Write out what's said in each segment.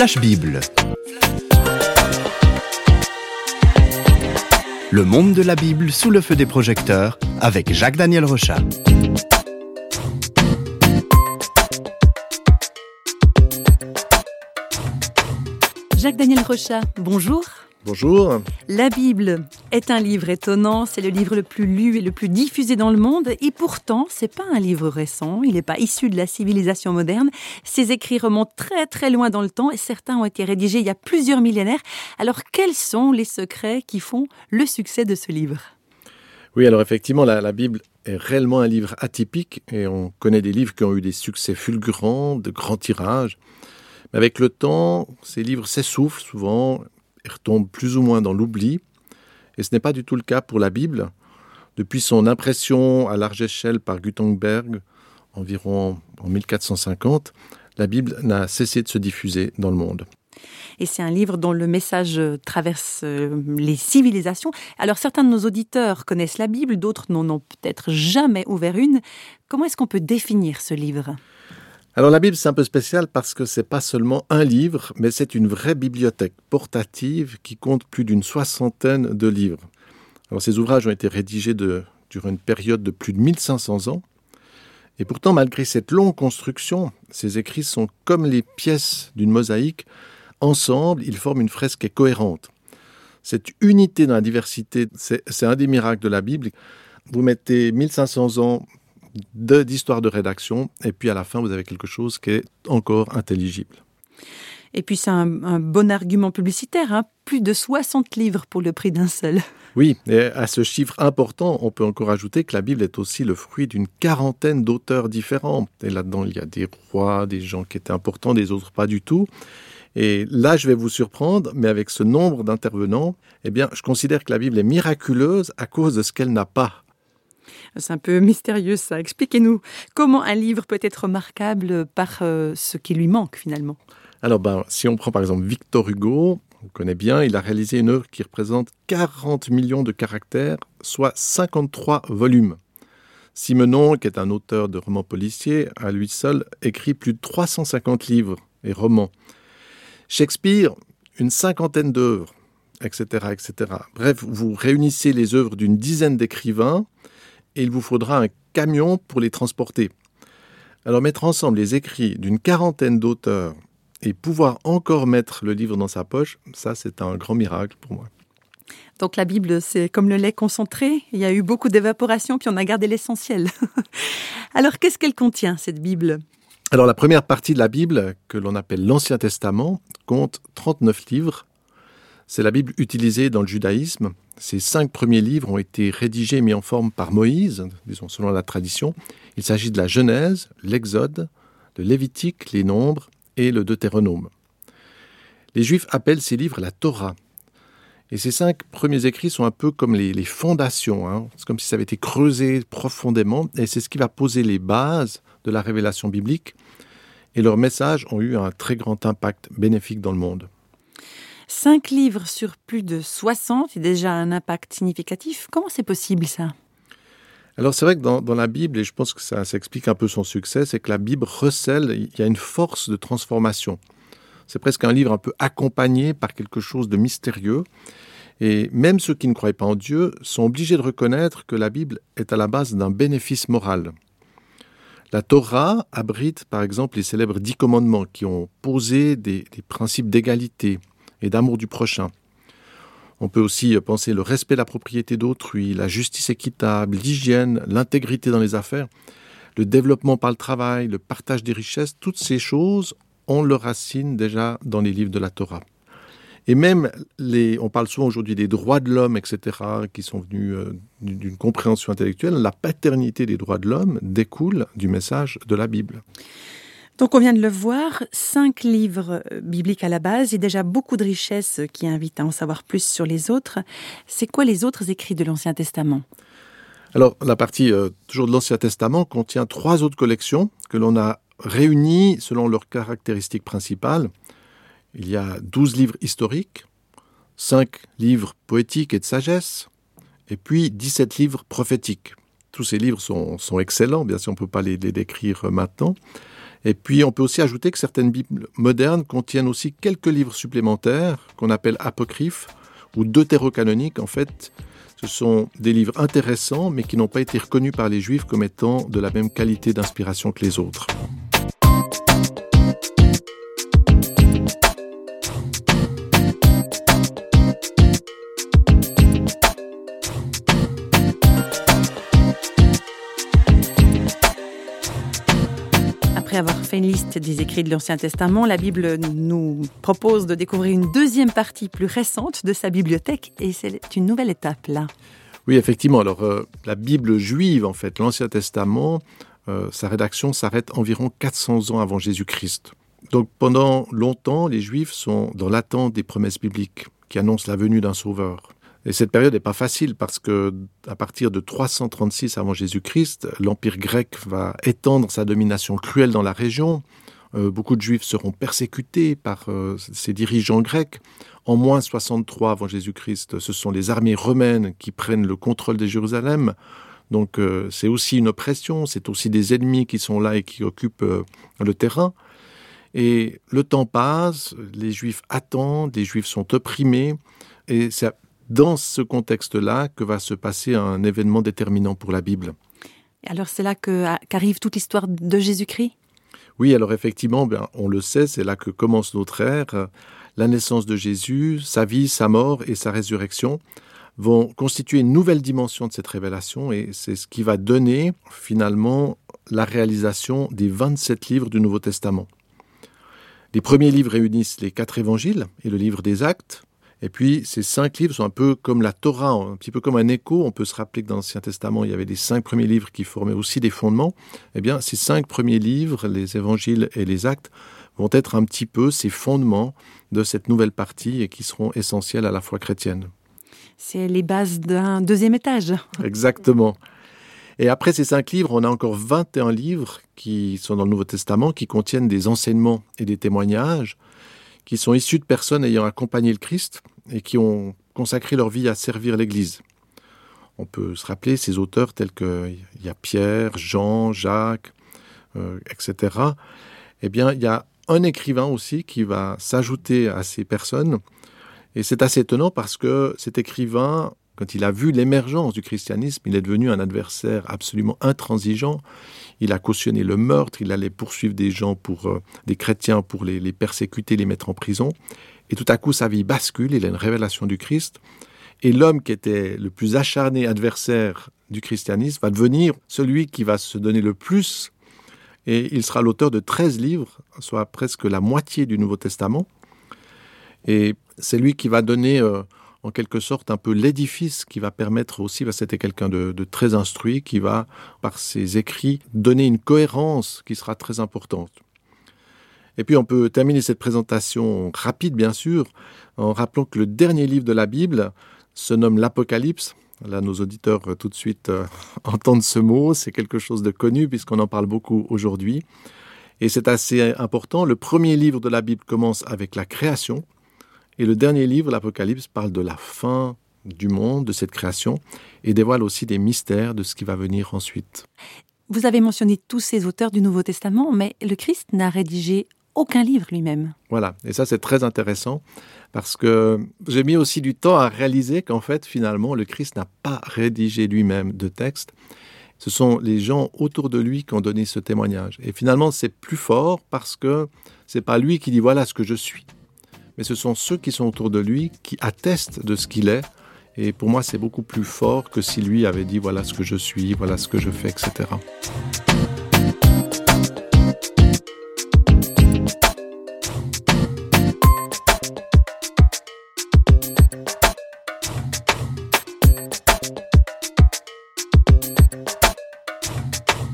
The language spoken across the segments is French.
Flash Bible. Le monde de la Bible sous le feu des projecteurs avec Jacques-Daniel Rochat. Jacques-Daniel Rochat, bonjour. Bonjour. La Bible est un livre étonnant, c'est le livre le plus lu et le plus diffusé dans le monde, et pourtant, c'est pas un livre récent, il n'est pas issu de la civilisation moderne. Ses écrits remontent très très loin dans le temps et certains ont été rédigés il y a plusieurs millénaires. Alors, quels sont les secrets qui font le succès de ce livre? Oui, alors effectivement, la, Bible est réellement un livre atypique et on connaît des livres qui ont eu des succès fulgurants, de grands tirages. Mais avec le temps, ces livres s'essoufflent souvent il retombe plus ou moins dans l'oubli. Et ce n'est pas du tout le cas pour la Bible. Depuis son impression à large échelle par Gutenberg, environ en 1450, la Bible n'a cessé de se diffuser dans le monde. Et c'est un livre dont le message traverse euh, les civilisations. Alors certains de nos auditeurs connaissent la Bible, d'autres n'en ont peut-être jamais ouvert une. Comment est-ce qu'on peut définir ce livre? Alors la Bible, c'est un peu spécial parce que c'est pas seulement un livre, mais c'est une vraie bibliothèque portative qui compte plus d'une soixantaine de livres. Alors ces ouvrages ont été rédigés de, durant une période de plus de 1500 ans. Et pourtant, malgré cette longue construction, ces écrits sont comme les pièces d'une mosaïque. Ensemble, ils forment une fresque cohérente. Cette unité dans la diversité, c'est un des miracles de la Bible. Vous mettez 1500 ans d'histoire de, de rédaction, et puis à la fin, vous avez quelque chose qui est encore intelligible. Et puis c'est un, un, bon argument publicitaire, hein plus de 60 livres pour le prix d'un seul. Oui, et à ce chiffre important, on peut encore ajouter que la Bible est aussi le fruit d'une quarantaine d'auteurs différents. Et là-dedans, il y a des rois, des gens qui étaient importants, des autres pas du tout. Et là, je vais vous surprendre, mais avec ce nombre d'intervenants, eh bien, je considère que la Bible est miraculeuse à cause de ce qu'elle n'a pas. C'est un peu mystérieux ça. Expliquez-nous comment un livre peut être remarquable par euh, ce qui lui manque finalement. Alors, ben, si on prend par exemple Victor Hugo, on connaît bien, il a réalisé une œuvre qui représente 40 millions de caractères, soit 53 volumes. Simenon, qui est un auteur de romans policiers, à lui seul écrit plus de 350 livres et romans. Shakespeare, une cinquantaine d'œuvres, etc., etc. Bref, vous réunissez les œuvres d'une dizaine d'écrivains, et il vous faudra un camion pour les transporter. Alors mettre ensemble les écrits d'une quarantaine d'auteurs et pouvoir encore mettre le livre dans sa poche, ça c'est un grand miracle pour moi. Donc la Bible, c'est comme le lait concentré, il y a eu beaucoup d'évaporation, puis on a gardé l'essentiel. Alors qu'est-ce qu'elle contient, cette Bible? Alors la première partie de la Bible, que l'on appelle l'Ancien Testament, compte 39 livres. C'est la Bible utilisée dans le judaïsme, ces cinq premiers livres ont été rédigés et mis en forme par Moïse, disons selon la tradition. Il s'agit de la Genèse, l'Exode, le Lévitique, les Nombres et le Deutéronome. Les Juifs appellent ces livres la Torah. Et ces cinq premiers écrits sont un peu comme les, fondations. Hein. C'est comme si ça avait été creusé profondément, et c'est ce qui va poser les bases de la révélation biblique. Et leurs messages ont eu un très grand impact bénéfique dans le monde. 5 livres sur plus de 60 et déjà un impact significatif. Comment c'est possible ça? Alors c'est vrai que dans, la Bible, et je pense que ça s'explique un peu son succès, c'est que la Bible recèle, il y a une force de transformation. C'est presque un livre un peu accompagné par quelque chose de mystérieux. Et même ceux qui ne croient pas en Dieu sont obligés de reconnaître que la Bible est à la base d'un bénéfice moral. La Torah abrite par exemple les célèbres dix commandements qui ont posé des principes d'égalité, et d'amour du prochain. On peut aussi penser le respect de la propriété d'autrui, la justice équitable, l'hygiène, l'intégrité dans les affaires, le développement par le travail, le partage des richesses, toutes ces choses ont leur racine déjà dans les livres de la Torah. Et même, les, on parle souvent aujourd'hui des droits de l'homme, etc., qui sont venus euh, d'une compréhension intellectuelle, la paternité des droits de l'homme découle du message de la Bible. Donc on vient de le voir, cinq livres euh, bibliques à la base et déjà beaucoup de richesses qui invitent à en savoir plus sur les autres. C'est quoi les autres écrits de l'Ancien Testament? Alors la partie euh, toujours de l'Ancien Testament contient trois autres collections que l'on a réunies selon leurs caractéristiques principales. Il y a 12 livres historiques, 5 livres poétiques et de sagesse, et puis 17 livres prophétiques. Tous ces livres sont, sont excellents, bien sûr on ne peut pas les, les décrire maintenant. Et puis on peut aussi ajouter que certaines Bibles modernes contiennent aussi quelques livres supplémentaires qu'on appelle apocryphes ou deutérocanoniques. En fait, ce sont des livres intéressants mais qui n'ont pas été reconnus par les Juifs comme étant de la même qualité d'inspiration que les autres. Liste des écrits de l'Ancien Testament, la Bible nous propose de découvrir une deuxième partie plus récente de sa bibliothèque et c'est une nouvelle étape là. Oui, effectivement. Alors, euh, la Bible juive, en fait, l'Ancien Testament, euh, sa rédaction s'arrête environ 400 ans avant Jésus-Christ. Donc, pendant longtemps, les Juifs sont dans l'attente des promesses bibliques qui annoncent la venue d'un sauveur. Et cette période n'est pas facile parce que à partir de 336 avant Jésus-Christ, l'Empire grec va étendre sa domination cruelle dans la région. Euh, beaucoup de Juifs seront persécutés par euh, ces dirigeants grecs. En moins 63 avant Jésus-Christ, ce sont les armées romaines qui prennent le contrôle de Jérusalem. Donc euh, c'est aussi une oppression, c'est aussi des ennemis qui sont là et qui occupent euh, le terrain. Et le temps passe, les Juifs attendent, les Juifs sont opprimés, et c'est dans ce contexte-là que va se passer un événement déterminant pour la Bible. Alors c'est là qu'arrive toute l'histoire de Jésus-Christ? Oui, alors effectivement, bien, on le sait, c'est là que commence notre ère. La naissance de Jésus, sa vie, sa mort et sa résurrection vont constituer une nouvelle dimension de cette révélation et c'est ce qui va donner finalement la réalisation des 27 livres du Nouveau Testament. Les premiers livres réunissent les quatre évangiles et le livre des actes, Et puis ces cinq livres sont un peu comme la Torah, un petit peu comme un écho. On peut se rappeler que dans l'Ancien Testament, il y avait les cinq premiers livres qui formaient aussi des fondements. Eh bien, ces cinq premiers livres, les évangiles et les actes, vont être un petit peu ces fondements de cette nouvelle partie et qui seront essentiels à la foi chrétienne. C'est les bases d'un deuxième étage. Exactement. Et après ces cinq livres, on a encore 21 livres qui sont dans le Nouveau Testament, qui contiennent des enseignements et des témoignages, qui sont issus de personnes ayant accompagné le Christ et qui ont consacré leur vie à servir l'Église. On peut se rappeler ces auteurs tels qu'il y a Pierre, Jean, Jacques, euh, etc. Eh bien, il y a un écrivain aussi qui va s'ajouter à ces personnes. Et c'est assez étonnant parce que cet écrivain, quand il a vu l'émergence du christianisme, il est devenu un adversaire absolument intransigeant. Il a cautionné le meurtre, il allait poursuivre des gens pour euh, des chrétiens pour les, persécuter, les mettre en prison. Et tout à coup, sa vie bascule, il a une révélation du Christ. Et l'homme qui était le plus acharné adversaire du christianisme va devenir celui qui va se donner le plus. Et il sera l'auteur de 13 livres, soit presque la moitié du Nouveau Testament. Et c'est lui qui va donner euh, en quelque sorte un peu l'édifice qui va permettre aussi, bah, c'était quelqu'un de, très instruit, qui va, par ses écrits, donner une cohérence qui sera très importante. Et puis on peut terminer cette présentation rapide, bien sûr, en rappelant que le dernier livre de la Bible se nomme l'Apocalypse. Là, nos auditeurs euh, tout de suite euh, entendent ce mot, c'est quelque chose de connu puisqu'on en parle beaucoup aujourd'hui. Et c'est assez important. Le premier livre de la Bible commence avec la création, et le dernier livre, l'Apocalypse, parle de la fin du monde, de cette création, et dévoile aussi des mystères de ce qui va venir ensuite. Vous avez mentionné tous ces auteurs du Nouveau Testament, mais le Christ n'a rédigé aucun livre lui-même. Voilà, et ça c'est très intéressant parce que j'ai mis aussi du temps à réaliser qu'en fait finalement le Christ n'a pas rédigé lui-même de texte. Ce sont les gens autour de lui qui ont donné ce témoignage. Et finalement c'est plus fort parce que c'est pas lui qui dit voilà ce que je suis, mais ce sont ceux qui sont autour de lui qui attestent de ce qu'il est. Et pour moi c'est beaucoup plus fort que si lui avait dit voilà ce que je suis, voilà ce que je fais, etc.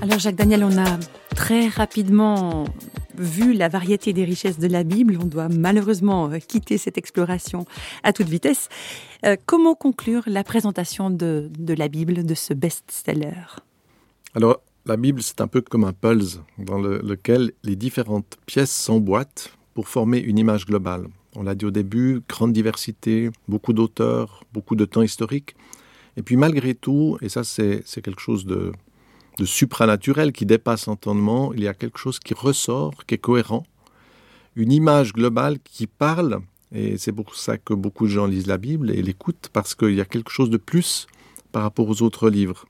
Alors Jacques Daniel, on a très rapidement vu la variété des richesses de la Bible, on doit malheureusement quitter cette exploration à toute vitesse. Euh, comment conclure la présentation de, la Bible, de ce best-seller? Alors, la Bible, c'est un peu comme un pulse dans le, lequel les différentes pièces s'emboîtent pour former une image globale. On l'a dit au début, grande diversité, beaucoup d'auteurs, beaucoup de temps historique. Et puis malgré tout, et ça c'est quelque chose de de supranaturel qui dépasse l'entendement, il y a quelque chose qui ressort, qui est cohérent, une image globale qui parle, et c'est pour ça que beaucoup de gens lisent la Bible et l'écoutent, parce qu'il y a quelque chose de plus par rapport aux autres livres.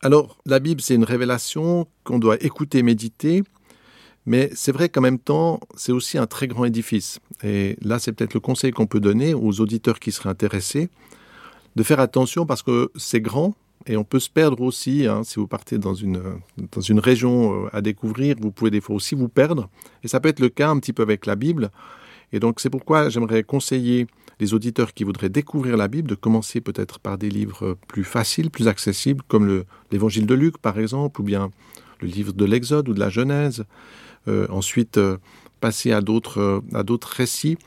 Alors, la Bible, c'est une révélation qu'on doit écouter, méditer, mais c'est vrai qu'en même temps, c'est aussi un très grand édifice. Et là, c'est peut-être le conseil qu'on peut donner aux auditeurs qui seraient intéressés, de faire attention parce que c'est grand, et on peut se perdre aussi, hein, si vous partez dans une, dans une région euh, à découvrir, vous pouvez des fois aussi vous perdre. Et ça peut être le cas un petit peu avec la Bible. Et donc c'est pourquoi j'aimerais conseiller les auditeurs qui voudraient découvrir la Bible de commencer peut-être par des livres plus faciles, plus accessibles, comme l'Évangile de Luc par exemple, ou bien le livre de l'Exode ou de la Genèse. Euh, ensuite, euh, passer à d'autres récits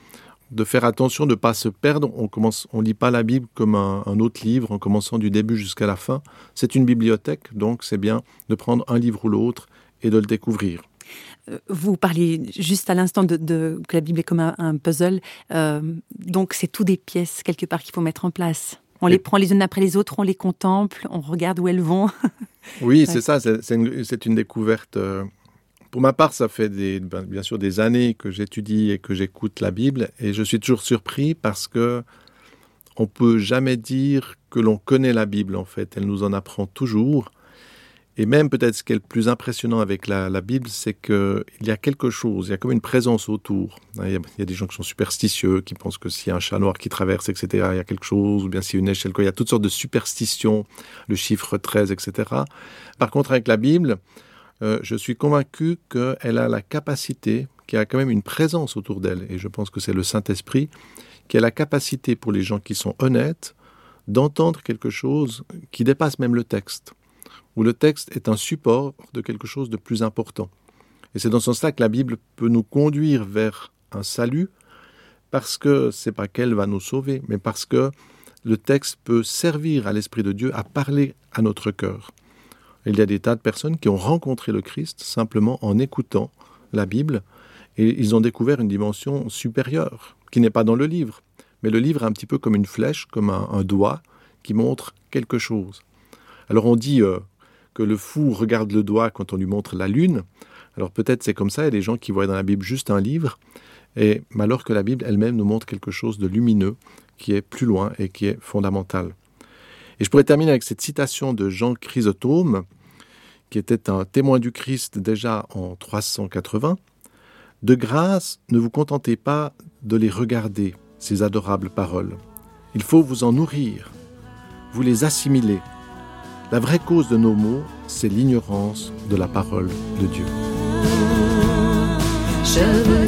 de faire attention de ne pas se perdre. On commence, on lit pas la Bible comme un, autre livre en commençant du début jusqu'à la fin. C'est une bibliothèque, donc c'est bien de prendre un livre ou l'autre et de le découvrir. Euh, vous parliez juste à l'instant de, que la Bible est comme un, puzzle, euh, donc c'est tout des pièces quelque part qu'il faut mettre en place. On les prend les unes après les autres, on les contemple, on regarde où elles vont. oui, c'est ça, c'est une, une, découverte euh, pour ma part, ça fait ben, bien sûr des années que j'étudie et que j'écoute la Bible, et je suis toujours surpris parce que on peut jamais dire que l'on connaît la Bible. En fait, elle nous en apprend toujours. Et même peut-être ce qui est le plus impressionnant avec la, Bible, c'est qu'il y a quelque chose, il y a comme une présence autour. Il y, a, il y, a, des gens qui sont superstitieux, qui pensent que s'il y a un chat noir qui traverse, etc., il y a quelque chose, ou bien s'il y a une échelle, il y a toutes sortes de superstitions, le chiffre 13, etc. Par contre, avec la Bible, euh, je suis convaincu qu'elle a la capacité, qu'il y a quand même une présence autour d'elle, et je pense que c'est le Saint-Esprit, qui a la capacité pour les gens qui sont honnêtes d'entendre quelque chose qui dépasse même le texte, où le texte est un support de quelque chose de plus important. Et c'est dans ce sens-là que la Bible peut nous conduire vers un salut, parce que c'est pas qu'elle va nous sauver, mais parce que le texte peut servir à l'Esprit de Dieu à parler à notre cœur. Il y a des tas de personnes qui ont rencontré le Christ simplement en écoutant la Bible et ils ont découvert une dimension supérieure qui n'est pas dans le livre. Mais le livre est un petit peu comme une flèche, comme un, doigt qui montre quelque chose. Alors on dit euh, que le fou regarde le doigt quand on lui montre la lune. Alors peut-être c'est comme ça, il y a des gens qui voient dans la Bible juste un livre, et alors que la Bible elle-même nous montre quelque chose de lumineux qui est plus loin et qui est fondamental. Et je pourrais terminer avec cette citation de Jean Chrysotome, qui était un témoin du Christ déjà en 380, De grâce, ne vous contentez pas de les regarder, ces adorables paroles. Il faut vous en nourrir, vous les assimiler. La vraie cause de nos maux, c'est l'ignorance de la parole de Dieu. Je veux